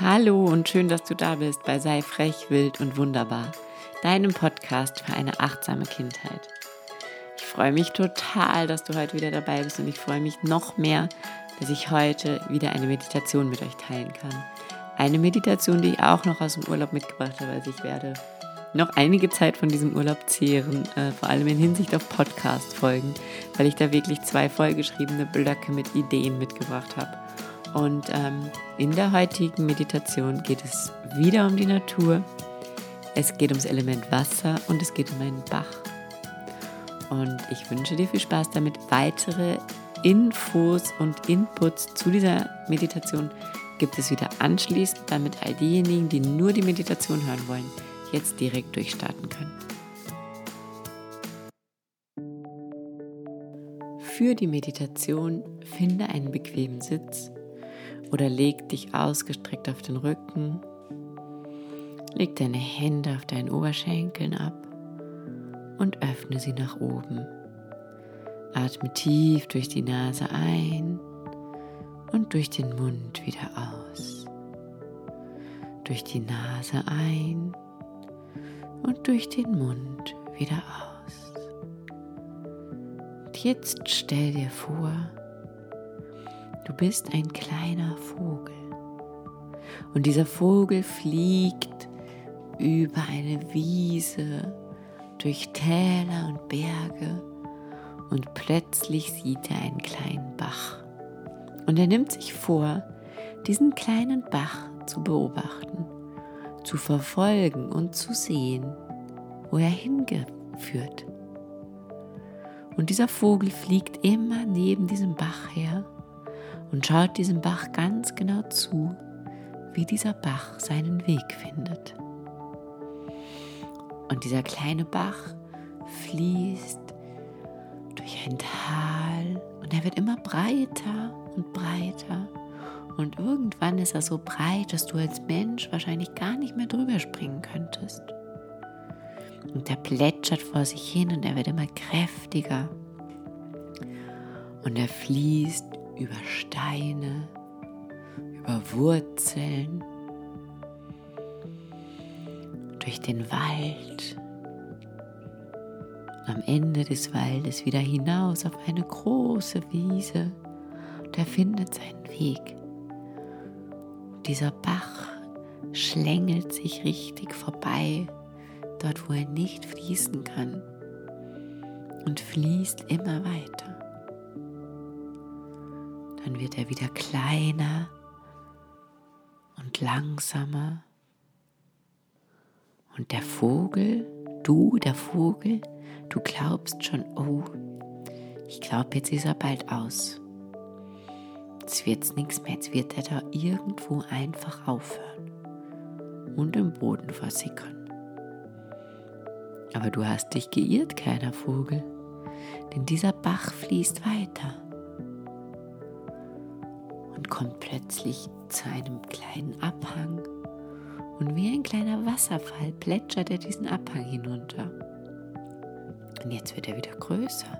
Hallo und schön, dass du da bist bei Sei frech, wild und wunderbar, deinem Podcast für eine achtsame Kindheit. Ich freue mich total, dass du heute wieder dabei bist und ich freue mich noch mehr, dass ich heute wieder eine Meditation mit euch teilen kann. Eine Meditation, die ich auch noch aus dem Urlaub mitgebracht habe, also ich werde noch einige Zeit von diesem Urlaub zehren, äh, vor allem in Hinsicht auf Podcast-Folgen, weil ich da wirklich zwei vollgeschriebene Blöcke mit Ideen mitgebracht habe. Und ähm, in der heutigen Meditation geht es wieder um die Natur. Es geht ums Element Wasser und es geht um einen Bach. Und ich wünsche dir viel Spaß damit. Weitere Infos und Inputs zu dieser Meditation gibt es wieder anschließend, damit all diejenigen, die nur die Meditation hören wollen, jetzt direkt durchstarten können. Für die Meditation finde einen bequemen Sitz oder leg dich ausgestreckt auf den Rücken. Leg deine Hände auf deinen Oberschenkeln ab und öffne sie nach oben. Atme tief durch die Nase ein und durch den Mund wieder aus. Durch die Nase ein und durch den Mund wieder aus. Und jetzt stell dir vor, Du bist ein kleiner Vogel. Und dieser Vogel fliegt über eine Wiese, durch Täler und Berge und plötzlich sieht er einen kleinen Bach. Und er nimmt sich vor, diesen kleinen Bach zu beobachten, zu verfolgen und zu sehen, wo er hingeführt. Und dieser Vogel fliegt immer neben diesem Bach her und schaut diesem Bach ganz genau zu, wie dieser Bach seinen Weg findet. Und dieser kleine Bach fließt durch ein Tal und er wird immer breiter und breiter. Und irgendwann ist er so breit, dass du als Mensch wahrscheinlich gar nicht mehr drüber springen könntest. Und er plätschert vor sich hin und er wird immer kräftiger. Und er fließt über Steine, über Wurzeln, durch den Wald, am Ende des Waldes wieder hinaus auf eine große Wiese und er findet seinen Weg. dieser Bach schlängelt sich richtig vorbei, dort wo er nicht fließen kann und fließt immer weiter dann wird er wieder kleiner und langsamer. Und der Vogel, du, der Vogel, du glaubst schon, oh, ich glaube, jetzt ist er bald aus. Jetzt wird es nichts mehr, jetzt wird er da irgendwo einfach aufhören und im Boden versickern. Aber du hast dich geirrt, kleiner Vogel, denn dieser Bach fließt weiter kommt plötzlich zu einem kleinen Abhang. Und wie ein kleiner Wasserfall plätschert er diesen Abhang hinunter. Und jetzt wird er wieder größer,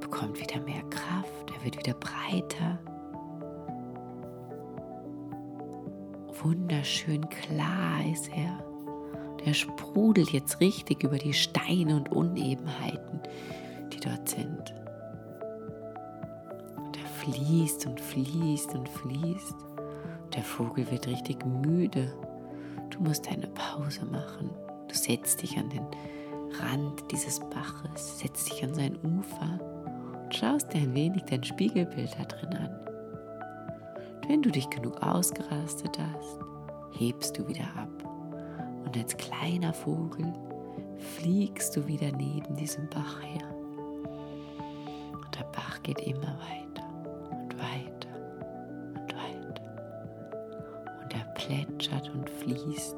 bekommt wieder mehr Kraft, er wird wieder breiter. Wunderschön klar ist er. Der sprudelt jetzt richtig über die Steine und Unebenheiten, die dort sind fließt und fließt und fließt. Der Vogel wird richtig müde. Du musst eine Pause machen. Du setzt dich an den Rand dieses Baches, setzt dich an sein Ufer und schaust dir ein wenig dein Spiegelbild da drin an. Und wenn du dich genug ausgerastet hast, hebst du wieder ab. Und als kleiner Vogel fliegst du wieder neben diesem Bach her. Und der Bach geht immer weiter. Plätschert und fließt.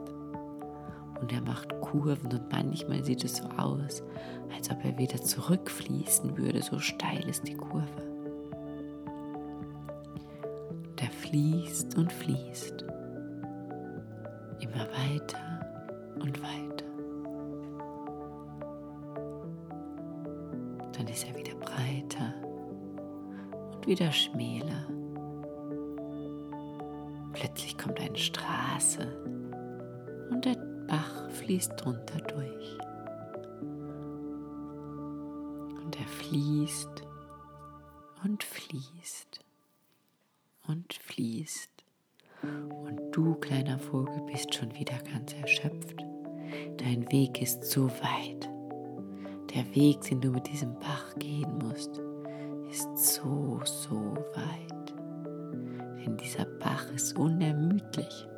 Und er macht Kurven und manchmal sieht es so aus, als ob er wieder zurückfließen würde, so steil ist die Kurve. Und er fließt und fließt. Immer weiter und weiter. Dann ist er wieder breiter und wieder schmäler fließt drunter durch. Und er fließt und fließt und fließt. Und du, kleiner Vogel, bist schon wieder ganz erschöpft. Dein Weg ist so weit. Der Weg, den du mit diesem Bach gehen musst, ist so, so weit. Denn dieser Bach ist unermüdlich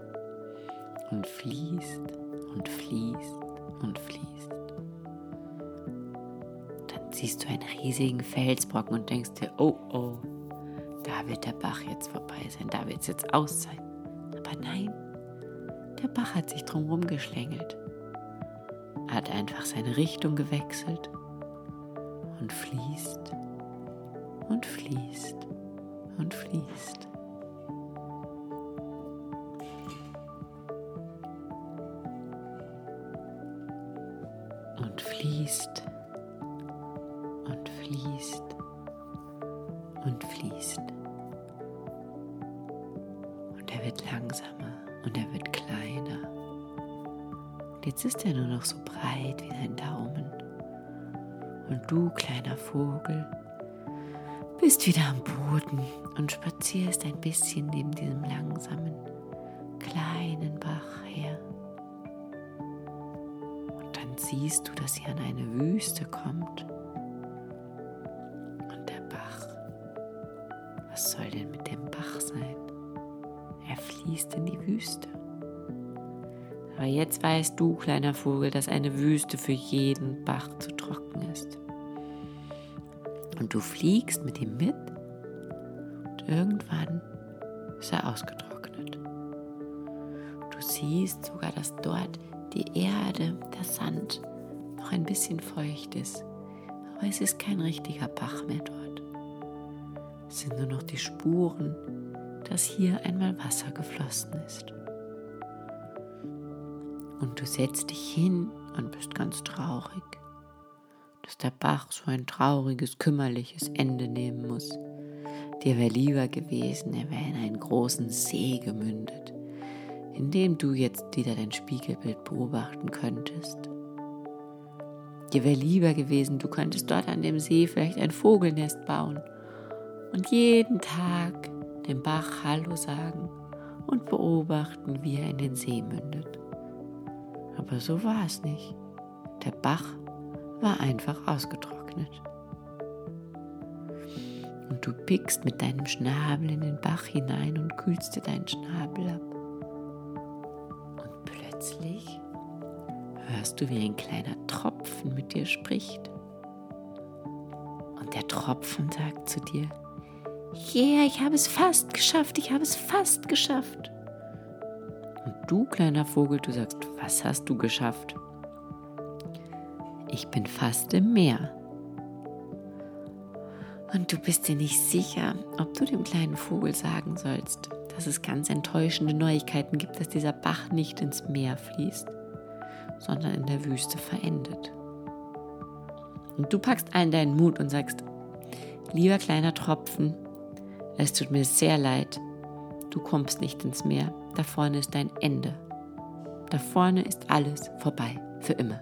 und fließt und fließt und fließt. Dann siehst du einen riesigen Felsbrocken und denkst dir, oh oh, da wird der Bach jetzt vorbei sein, da wird es jetzt aus sein. Aber nein, der Bach hat sich drumherum geschlängelt, hat einfach seine Richtung gewechselt und fließt und fließt und fließt. Fließt und fließt und fließt. Und er wird langsamer und er wird kleiner. Und jetzt ist er nur noch so breit wie dein Daumen. Und du, kleiner Vogel, bist wieder am Boden und spazierst ein bisschen neben diesem langsamen, kleinen Bach her. Siehst du, dass sie an eine Wüste kommt. Und der Bach, was soll denn mit dem Bach sein? Er fließt in die Wüste. Aber jetzt weißt du, kleiner Vogel, dass eine Wüste für jeden Bach zu trocken ist und du fliegst mit ihm mit und irgendwann ist er ausgetrocknet. Du siehst sogar, dass dort die Erde, der Sand noch ein bisschen feucht ist, aber es ist kein richtiger Bach mehr dort. Es sind nur noch die Spuren, dass hier einmal Wasser geflossen ist. Und du setzt dich hin und bist ganz traurig dass der Bach so ein trauriges, kümmerliches Ende nehmen muss. Dir wäre lieber gewesen, er wäre in einen großen See gemündet, in dem du jetzt wieder dein Spiegelbild beobachten könntest. Dir wäre lieber gewesen, du könntest dort an dem See vielleicht ein Vogelnest bauen und jeden Tag dem Bach Hallo sagen und beobachten, wie er in den See mündet. Aber so war es nicht. Der Bach war einfach ausgetrocknet. Und du pickst mit deinem Schnabel in den Bach hinein und kühlst dir deinen Schnabel ab. Plötzlich hörst du, wie ein kleiner Tropfen mit dir spricht. Und der Tropfen sagt zu dir, Yeah, ich habe es fast geschafft, ich habe es fast geschafft. Und du, kleiner Vogel, du sagst, was hast du geschafft? ich bin fast im Meer. Und du bist dir nicht sicher, ob du dem kleinen Vogel sagen sollst, dass es ganz enttäuschende Neuigkeiten gibt, dass dieser Bach nicht ins Meer fließt, sondern in der Wüste verendet. Und du packst allen deinen Mut und sagst, lieber kleiner Tropfen, es tut mir sehr leid, du kommst nicht ins Meer, da vorne ist dein Ende. Da vorne ist alles vorbei, für immer.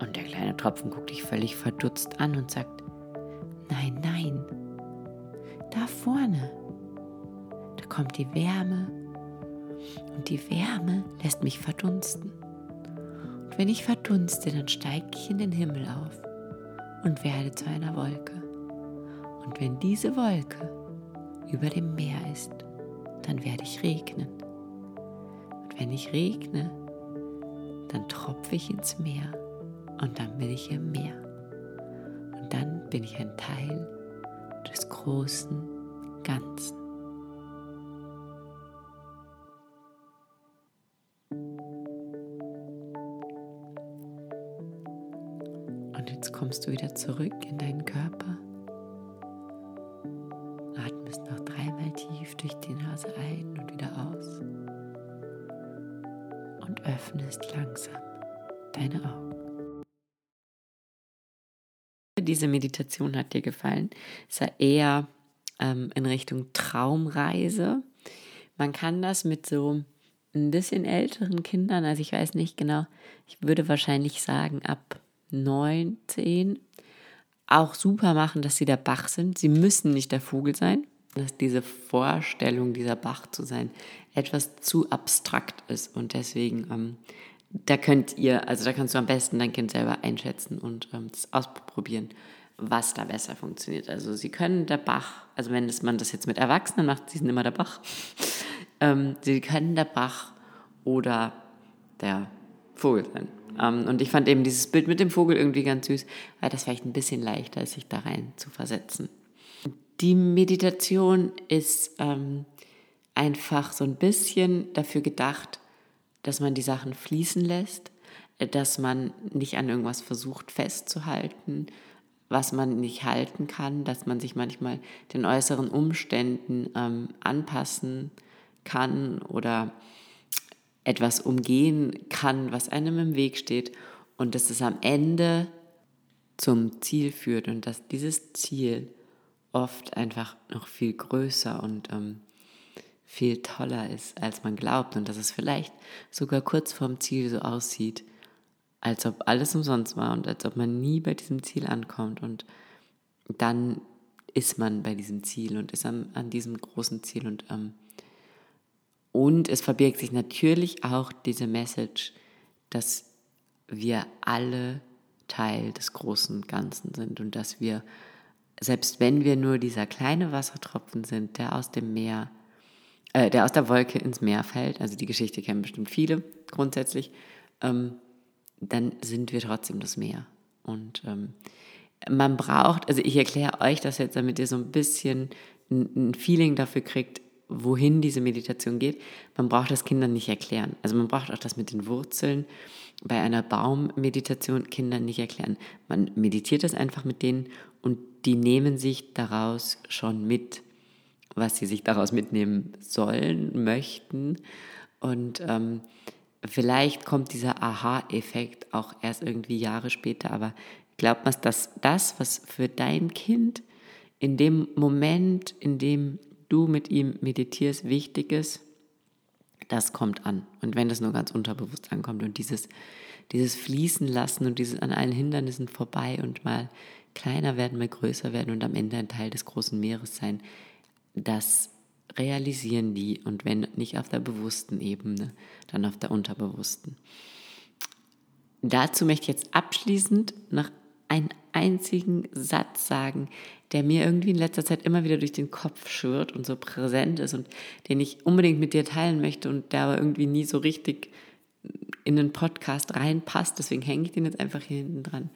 Und der kleine Tropfen guckt dich völlig verdutzt an und sagt, nein, nein, da vorne, kommt die Wärme und die Wärme lässt mich verdunsten. Und wenn ich verdunste, dann steige ich in den Himmel auf und werde zu einer Wolke. Und wenn diese Wolke über dem Meer ist, dann werde ich regnen. Und wenn ich regne, dann tropfe ich ins Meer und dann bin ich im Meer. Und dann bin ich ein Teil des großen Ganzen. Und jetzt kommst du wieder zurück in deinen Körper. Atmest noch dreimal tief durch die Nase ein und wieder aus. Und öffnest langsam deine Augen diese Meditation hat dir gefallen. Es war eher ähm, in Richtung Traumreise. Man kann das mit so ein bisschen älteren Kindern, also ich weiß nicht genau, ich würde wahrscheinlich sagen ab 9, 10, auch super machen, dass sie der Bach sind. Sie müssen nicht der Vogel sein, dass diese Vorstellung, dieser Bach zu sein, etwas zu abstrakt ist und deswegen, ähm, da könnt ihr, also da kannst du am besten dein Kind selber einschätzen und ähm, das ausprobieren, was da besser funktioniert. Also sie können der Bach, also wenn das, man das jetzt mit Erwachsenen macht, sie sind immer der Bach, ähm, sie können der Bach oder der Vogel sein. Ähm, und ich fand eben dieses Bild mit dem Vogel irgendwie ganz süß, weil das vielleicht ein bisschen leichter ist, sich da rein zu versetzen. Die Meditation ist ähm, einfach so ein bisschen dafür gedacht, dass man die Sachen fließen lässt, äh, dass man nicht an irgendwas versucht festzuhalten, was man nicht halten kann, dass man sich manchmal den äußeren Umständen ähm, anpassen kann oder etwas umgehen kann, was einem im Weg steht und dass es am Ende zum Ziel führt und dass dieses Ziel oft einfach noch viel größer und ähm, viel toller ist, als man glaubt und dass es vielleicht sogar kurz vorm Ziel so aussieht, als ob alles umsonst war und als ob man nie bei diesem Ziel ankommt und dann ist man bei diesem Ziel und ist an, an diesem großen Ziel und ähm, und es verbirgt sich natürlich auch diese Message, dass wir alle Teil des großen Ganzen sind und dass wir, selbst wenn wir nur dieser kleine Wassertropfen sind, der aus dem Meer, äh, der aus der Wolke ins Meer fällt, also die Geschichte kennen bestimmt viele grundsätzlich, ähm, dann sind wir trotzdem das Meer. Und ähm, man braucht, also ich erkläre euch das jetzt, damit ihr so ein bisschen ein, ein Feeling dafür kriegt, wohin diese Meditation geht. Man braucht das Kindern nicht erklären. Also man braucht auch das mit den Wurzeln bei einer Baummeditation Kindern nicht erklären. Man meditiert das einfach mit denen und die nehmen sich daraus schon mit, was sie sich daraus mitnehmen sollen, möchten. Und ähm, vielleicht kommt dieser Aha-Effekt auch erst irgendwie Jahre später, aber glaubt man, dass das, was für dein Kind in dem Moment, in dem du mit ihm meditierst, wichtig ist, das kommt an. Und wenn das nur ganz unterbewusst ankommt und dieses, dieses Fließen lassen und dieses an allen Hindernissen vorbei und mal kleiner werden, mal größer werden und am Ende ein Teil des großen Meeres sein, das realisieren die und wenn nicht auf der bewussten Ebene, dann auf der unterbewussten. Dazu möchte ich jetzt abschließend noch einen einzigen Satz sagen, der mir irgendwie in letzter Zeit immer wieder durch den Kopf schwirrt und so präsent ist und den ich unbedingt mit dir teilen möchte und der aber irgendwie nie so richtig in den Podcast reinpasst. Deswegen hänge ich den jetzt einfach hier hinten dran.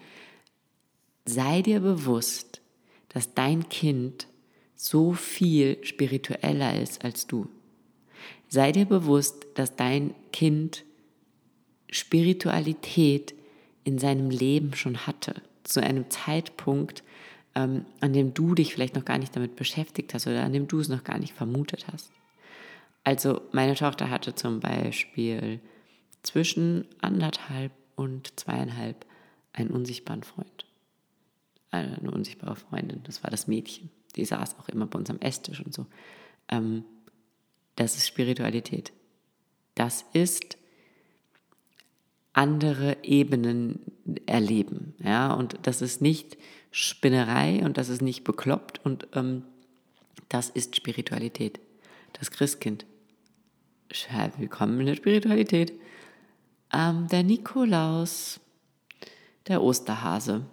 Sei dir bewusst, dass dein Kind so viel spiritueller ist als du. Sei dir bewusst, dass dein Kind Spiritualität in seinem Leben schon hatte, zu einem Zeitpunkt, ähm, an dem du dich vielleicht noch gar nicht damit beschäftigt hast oder an dem du es noch gar nicht vermutet hast. Also meine Tochter hatte zum Beispiel zwischen anderthalb und zweieinhalb einen unsichtbaren Freund. Eine unsichtbare Freundin, das war das Mädchen. Die saß auch immer bei uns am Esstisch und so. Ähm, das ist Spiritualität. Das ist andere Ebenen erleben. Ja? Und das ist nicht Spinnerei und das ist nicht bekloppt und ähm, das ist Spiritualität. Das Christkind. Willkommen in der Spiritualität. Ähm, der Nikolaus, der Osterhase.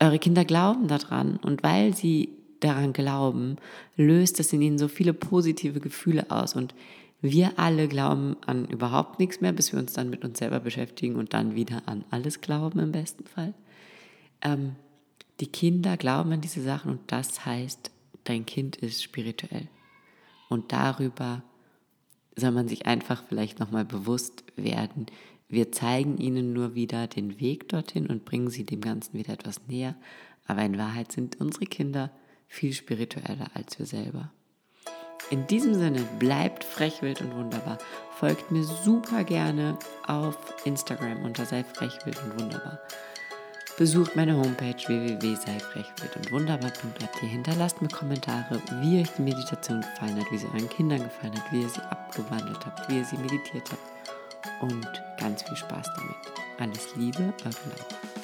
Eure Kinder glauben daran und weil sie daran glauben, löst es in ihnen so viele positive Gefühle aus und wir alle glauben an überhaupt nichts mehr, bis wir uns dann mit uns selber beschäftigen und dann wieder an alles glauben im besten Fall. Ähm, die Kinder glauben an diese Sachen und das heißt, dein Kind ist spirituell. Und darüber soll man sich einfach vielleicht nochmal bewusst werden. Wir zeigen ihnen nur wieder den Weg dorthin und bringen sie dem Ganzen wieder etwas näher. Aber in Wahrheit sind unsere Kinder viel spiritueller als wir selber. In diesem Sinne, bleibt frech, wild und wunderbar. Folgt mir super gerne auf Instagram unter sei frech, wild und wunderbar. Besucht meine Homepage www.seifrechwild und wunderbar.at. Hinterlasst mir Kommentare, wie euch die Meditation gefallen hat, wie sie euren Kindern gefallen hat, wie ihr sie abgewandelt habt, wie ihr sie meditiert habt. Und ganz viel Spaß damit. Alles Liebe, eure Laura.